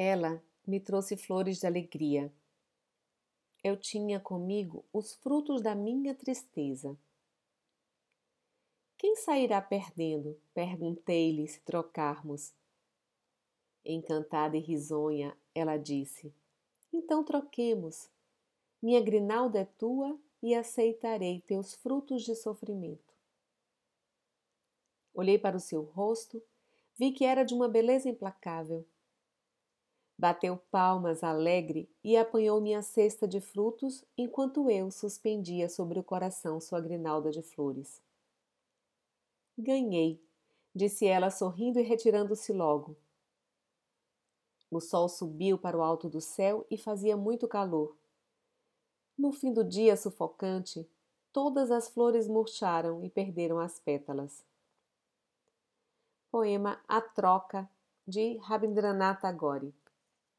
Ela me trouxe flores de alegria. Eu tinha comigo os frutos da minha tristeza. Quem sairá perdendo? Perguntei-lhe se trocarmos. Encantada e risonha, ela disse: Então troquemos. Minha grinalda é tua e aceitarei teus frutos de sofrimento. Olhei para o seu rosto, vi que era de uma beleza implacável. Bateu palmas alegre e apanhou minha cesta de frutos enquanto eu suspendia sobre o coração sua grinalda de flores. Ganhei, disse ela sorrindo e retirando-se logo. O sol subiu para o alto do céu e fazia muito calor. No fim do dia sufocante, todas as flores murcharam e perderam as pétalas. Poema A Troca, de Rabindranath Tagore